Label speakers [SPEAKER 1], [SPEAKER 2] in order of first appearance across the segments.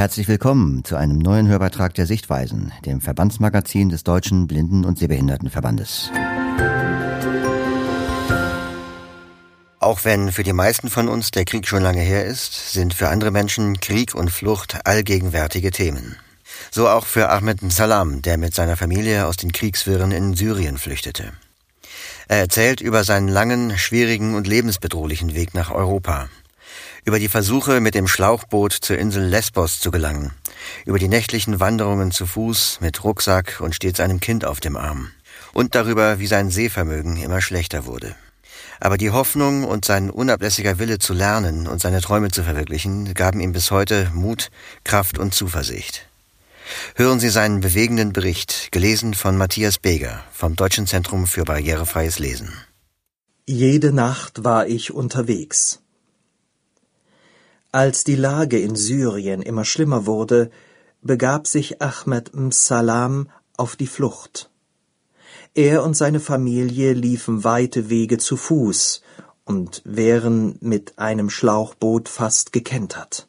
[SPEAKER 1] Herzlich willkommen zu einem neuen Hörbeitrag der Sichtweisen, dem Verbandsmagazin des Deutschen Blinden- und Sehbehindertenverbandes. Auch wenn für die meisten von uns der Krieg schon lange her ist, sind für andere Menschen Krieg und Flucht allgegenwärtige Themen. So auch für Ahmed Salam, der mit seiner Familie aus den Kriegswirren in Syrien flüchtete. Er erzählt über seinen langen, schwierigen und lebensbedrohlichen Weg nach Europa, über die Versuche, mit dem Schlauchboot zur Insel Lesbos zu gelangen, über die nächtlichen Wanderungen zu Fuß mit Rucksack und stets einem Kind auf dem Arm, und darüber, wie sein Sehvermögen immer schlechter wurde. Aber die Hoffnung und sein unablässiger Wille zu lernen und seine Träume zu verwirklichen gaben ihm bis heute Mut, Kraft und Zuversicht. Hören Sie seinen bewegenden Bericht, gelesen von Matthias Beger vom Deutschen Zentrum für barrierefreies Lesen.
[SPEAKER 2] Jede Nacht war ich unterwegs. Als die Lage in Syrien immer schlimmer wurde, begab sich Ahmed Msalam auf die Flucht. Er und seine Familie liefen weite Wege zu Fuß und wären mit einem Schlauchboot fast gekentert.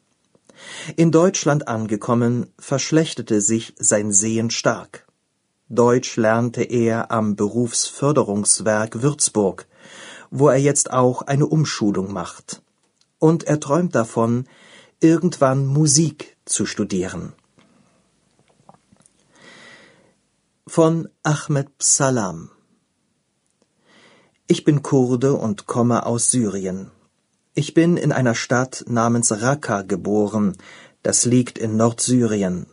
[SPEAKER 2] In Deutschland angekommen, verschlechterte sich sein Sehen stark. Deutsch lernte er am Berufsförderungswerk Würzburg, wo er jetzt auch eine Umschulung macht. Und er träumt davon, irgendwann Musik zu studieren. Von Ahmed Psalam Ich bin Kurde und komme aus Syrien. Ich bin in einer Stadt namens Raqqa geboren, das liegt in Nordsyrien.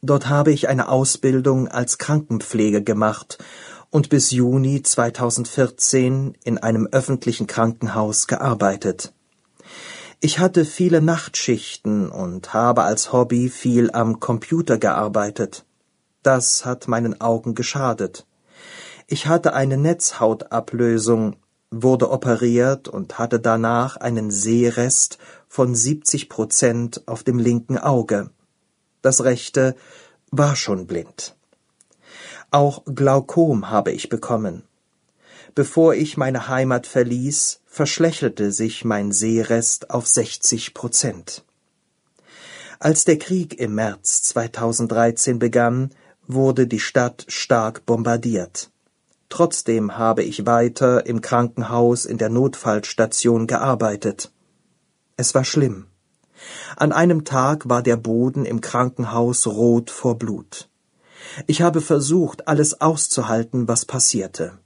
[SPEAKER 2] Dort habe ich eine Ausbildung als Krankenpflege gemacht und bis Juni 2014 in einem öffentlichen Krankenhaus gearbeitet. Ich hatte viele Nachtschichten und habe als Hobby viel am Computer gearbeitet. Das hat meinen Augen geschadet. Ich hatte eine Netzhautablösung, wurde operiert und hatte danach einen Sehrest von 70 Prozent auf dem linken Auge. Das rechte war schon blind. Auch Glaukom habe ich bekommen. Bevor ich meine Heimat verließ, verschlechterte sich mein Sehrest auf 60 Prozent. Als der Krieg im März 2013 begann, wurde die Stadt stark bombardiert. Trotzdem habe ich weiter im Krankenhaus in der Notfallstation gearbeitet. Es war schlimm. An einem Tag war der Boden im Krankenhaus rot vor Blut. Ich habe versucht, alles auszuhalten, was passierte.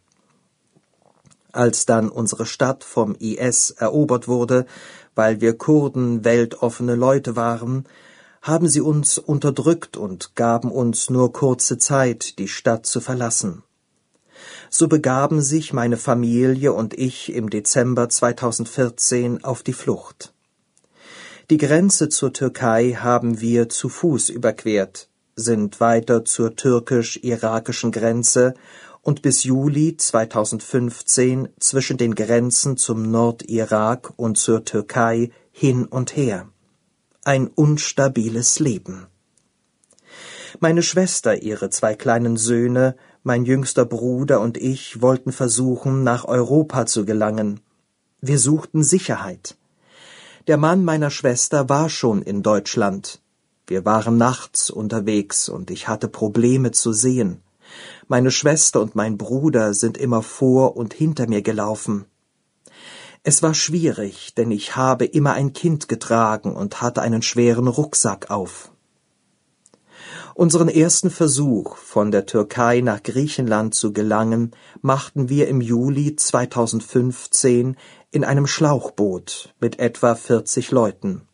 [SPEAKER 2] Als dann unsere Stadt vom IS erobert wurde, weil wir Kurden weltoffene Leute waren, haben sie uns unterdrückt und gaben uns nur kurze Zeit, die Stadt zu verlassen. So begaben sich meine Familie und ich im Dezember 2014 auf die Flucht. Die Grenze zur Türkei haben wir zu Fuß überquert, sind weiter zur türkisch-irakischen Grenze und bis Juli 2015 zwischen den Grenzen zum Nordirak und zur Türkei hin und her ein unstabiles Leben. Meine Schwester, ihre zwei kleinen Söhne, mein jüngster Bruder und ich wollten versuchen, nach Europa zu gelangen. Wir suchten Sicherheit. Der Mann meiner Schwester war schon in Deutschland. Wir waren nachts unterwegs und ich hatte Probleme zu sehen. Meine Schwester und mein Bruder sind immer vor und hinter mir gelaufen. Es war schwierig, denn ich habe immer ein Kind getragen und hatte einen schweren Rucksack auf. Unseren ersten Versuch, von der Türkei nach Griechenland zu gelangen, machten wir im Juli 2015 in einem Schlauchboot mit etwa 40 Leuten.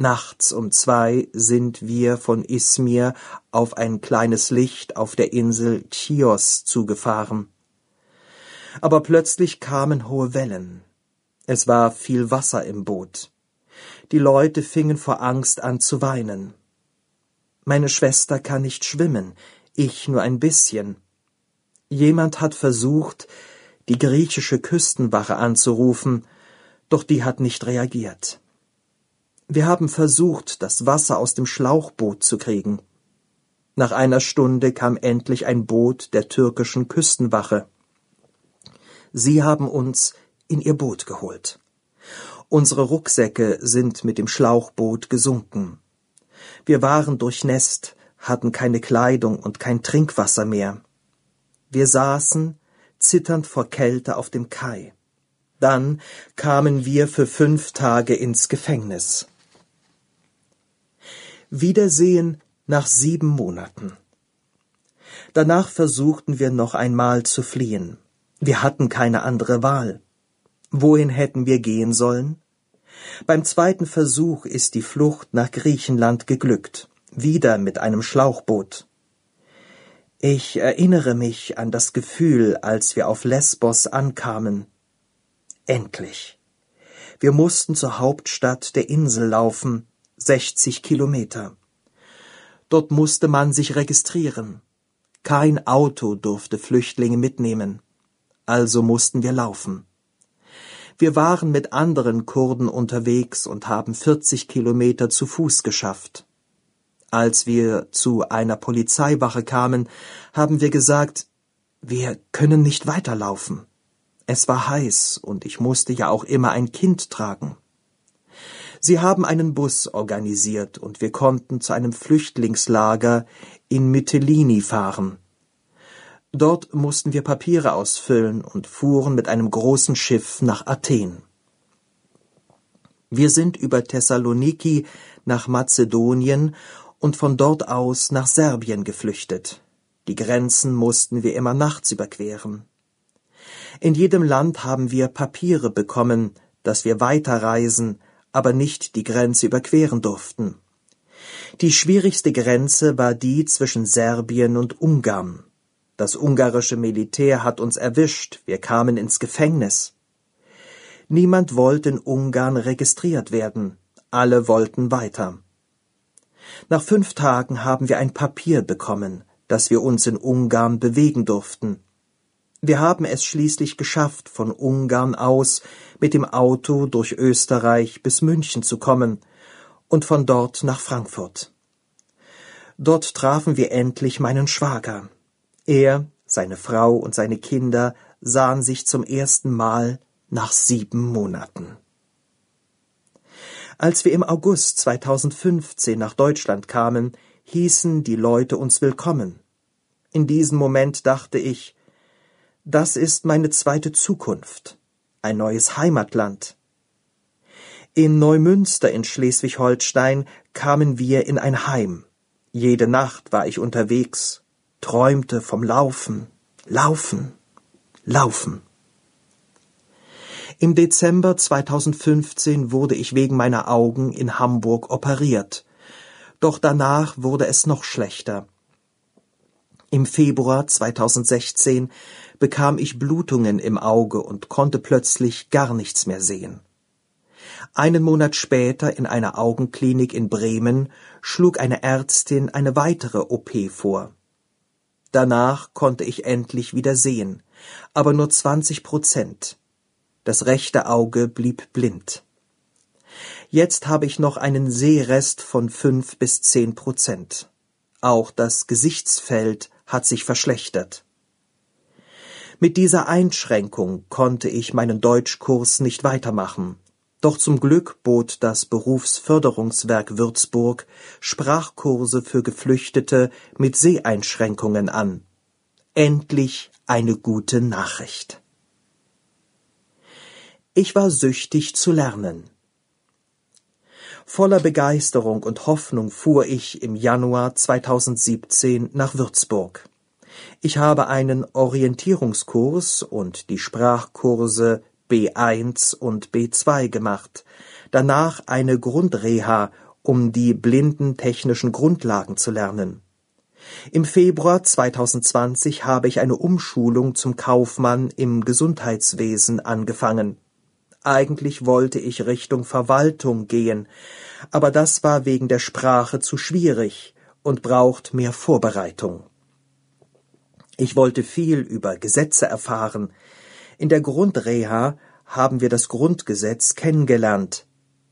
[SPEAKER 2] Nachts um zwei sind wir von Izmir auf ein kleines Licht auf der Insel Chios zugefahren. Aber plötzlich kamen hohe Wellen. Es war viel Wasser im Boot. Die Leute fingen vor Angst an zu weinen. Meine Schwester kann nicht schwimmen, ich nur ein bisschen. Jemand hat versucht, die griechische Küstenwache anzurufen, doch die hat nicht reagiert. Wir haben versucht, das Wasser aus dem Schlauchboot zu kriegen. Nach einer Stunde kam endlich ein Boot der türkischen Küstenwache. Sie haben uns in ihr Boot geholt. Unsere Rucksäcke sind mit dem Schlauchboot gesunken. Wir waren durchnässt, hatten keine Kleidung und kein Trinkwasser mehr. Wir saßen, zitternd vor Kälte auf dem Kai. Dann kamen wir für fünf Tage ins Gefängnis. Wiedersehen nach sieben Monaten. Danach versuchten wir noch einmal zu fliehen. Wir hatten keine andere Wahl. Wohin hätten wir gehen sollen? Beim zweiten Versuch ist die Flucht nach Griechenland geglückt, wieder mit einem Schlauchboot. Ich erinnere mich an das Gefühl, als wir auf Lesbos ankamen. Endlich. Wir mussten zur Hauptstadt der Insel laufen, 60 Kilometer. Dort musste man sich registrieren. Kein Auto durfte Flüchtlinge mitnehmen. Also mussten wir laufen. Wir waren mit anderen Kurden unterwegs und haben 40 Kilometer zu Fuß geschafft. Als wir zu einer Polizeiwache kamen, haben wir gesagt, wir können nicht weiterlaufen. Es war heiß und ich musste ja auch immer ein Kind tragen. Sie haben einen Bus organisiert und wir konnten zu einem Flüchtlingslager in Mytilini fahren. Dort mussten wir Papiere ausfüllen und fuhren mit einem großen Schiff nach Athen. Wir sind über Thessaloniki nach Mazedonien und von dort aus nach Serbien geflüchtet. Die Grenzen mussten wir immer nachts überqueren. In jedem Land haben wir Papiere bekommen, dass wir weiterreisen, aber nicht die Grenze überqueren durften. Die schwierigste Grenze war die zwischen Serbien und Ungarn. Das ungarische Militär hat uns erwischt, wir kamen ins Gefängnis. Niemand wollte in Ungarn registriert werden, alle wollten weiter. Nach fünf Tagen haben wir ein Papier bekommen, dass wir uns in Ungarn bewegen durften. Wir haben es schließlich geschafft, von Ungarn aus mit dem Auto durch Österreich bis München zu kommen und von dort nach Frankfurt. Dort trafen wir endlich meinen Schwager. Er, seine Frau und seine Kinder sahen sich zum ersten Mal nach sieben Monaten. Als wir im August 2015 nach Deutschland kamen, hießen die Leute uns willkommen. In diesem Moment dachte ich, das ist meine zweite Zukunft, ein neues Heimatland. In Neumünster in Schleswig-Holstein kamen wir in ein Heim. Jede Nacht war ich unterwegs, träumte vom Laufen, Laufen, Laufen. Im Dezember 2015 wurde ich wegen meiner Augen in Hamburg operiert. Doch danach wurde es noch schlechter. Im Februar 2016 bekam ich Blutungen im Auge und konnte plötzlich gar nichts mehr sehen. Einen Monat später in einer Augenklinik in Bremen schlug eine Ärztin eine weitere OP vor. Danach konnte ich endlich wieder sehen, aber nur 20 Prozent. Das rechte Auge blieb blind. Jetzt habe ich noch einen Sehrest von fünf bis zehn Prozent. Auch das Gesichtsfeld hat sich verschlechtert. Mit dieser Einschränkung konnte ich meinen Deutschkurs nicht weitermachen. Doch zum Glück bot das Berufsförderungswerk Würzburg Sprachkurse für Geflüchtete mit Seheinschränkungen an. Endlich eine gute Nachricht. Ich war süchtig zu lernen. Voller Begeisterung und Hoffnung fuhr ich im Januar 2017 nach Würzburg. Ich habe einen Orientierungskurs und die Sprachkurse B1 und B2 gemacht, danach eine Grundreha, um die blindentechnischen Grundlagen zu lernen. Im Februar 2020 habe ich eine Umschulung zum Kaufmann im Gesundheitswesen angefangen. Eigentlich wollte ich Richtung Verwaltung gehen, aber das war wegen der Sprache zu schwierig und braucht mehr Vorbereitung. Ich wollte viel über Gesetze erfahren. In der Grundreha haben wir das Grundgesetz kennengelernt.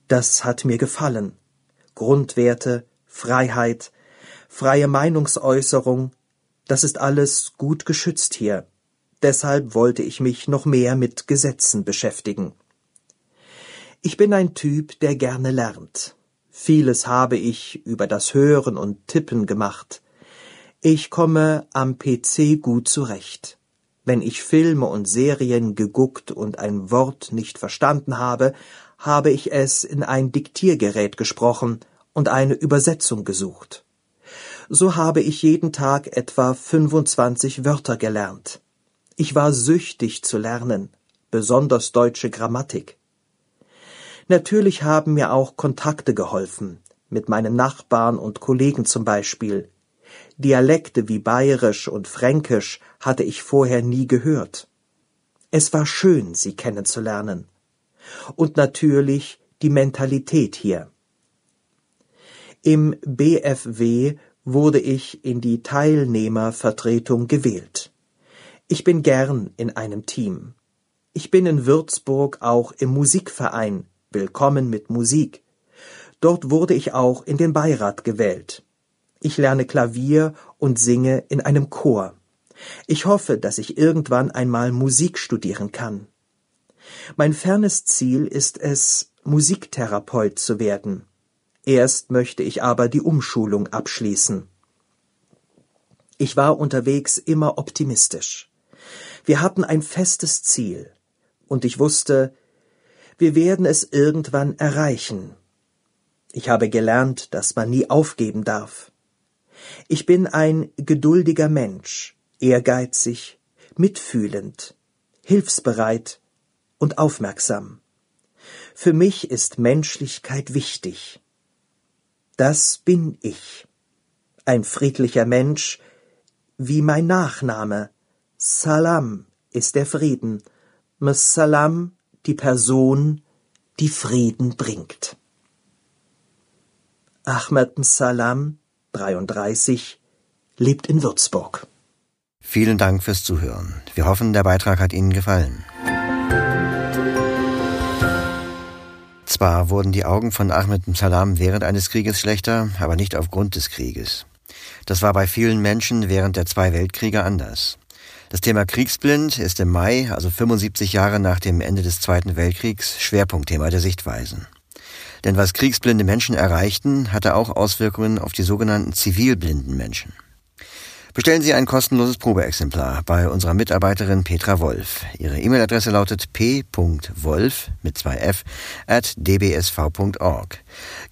[SPEAKER 2] Das hat mir gefallen. Grundwerte, Freiheit, freie Meinungsäußerung, das ist alles gut geschützt hier. Deshalb wollte ich mich noch mehr mit Gesetzen beschäftigen. Ich bin ein Typ, der gerne lernt. Vieles habe ich über das Hören und Tippen gemacht. Ich komme am PC gut zurecht. Wenn ich Filme und Serien geguckt und ein Wort nicht verstanden habe, habe ich es in ein Diktiergerät gesprochen und eine Übersetzung gesucht. So habe ich jeden Tag etwa 25 Wörter gelernt. Ich war süchtig zu lernen, besonders deutsche Grammatik. Natürlich haben mir auch Kontakte geholfen, mit meinen Nachbarn und Kollegen zum Beispiel, Dialekte wie Bayerisch und Fränkisch hatte ich vorher nie gehört. Es war schön, sie kennenzulernen. Und natürlich die Mentalität hier. Im BFW wurde ich in die Teilnehmervertretung gewählt. Ich bin gern in einem Team. Ich bin in Würzburg auch im Musikverein Willkommen mit Musik. Dort wurde ich auch in den Beirat gewählt. Ich lerne Klavier und singe in einem Chor. Ich hoffe, dass ich irgendwann einmal Musik studieren kann. Mein fernes Ziel ist es, Musiktherapeut zu werden. Erst möchte ich aber die Umschulung abschließen. Ich war unterwegs immer optimistisch. Wir hatten ein festes Ziel, und ich wusste, wir werden es irgendwann erreichen. Ich habe gelernt, dass man nie aufgeben darf. Ich bin ein geduldiger Mensch, ehrgeizig, mitfühlend, hilfsbereit und aufmerksam. Für mich ist Menschlichkeit wichtig. Das bin ich. Ein friedlicher Mensch, wie mein Nachname. Salam ist der Frieden. Salam die Person, die Frieden bringt. Ahmed Salam 33, lebt in Würzburg.
[SPEAKER 1] Vielen Dank fürs Zuhören. Wir hoffen, der Beitrag hat Ihnen gefallen. Zwar wurden die Augen von Ahmed Salam während eines Krieges schlechter, aber nicht aufgrund des Krieges. Das war bei vielen Menschen während der zwei Weltkriege anders. Das Thema Kriegsblind ist im Mai, also 75 Jahre nach dem Ende des Zweiten Weltkriegs, Schwerpunktthema der Sichtweisen. Denn was kriegsblinde Menschen erreichten, hatte auch Auswirkungen auf die sogenannten zivilblinden Menschen. Bestellen Sie ein kostenloses Probeexemplar bei unserer Mitarbeiterin Petra Wolf. Ihre E-Mail-Adresse lautet p.wolf mit zwei f at dbsv.org.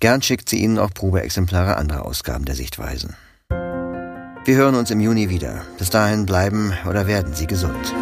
[SPEAKER 1] Gern schickt sie Ihnen auch Probeexemplare anderer Ausgaben der Sichtweisen. Wir hören uns im Juni wieder. Bis dahin bleiben oder werden Sie gesund.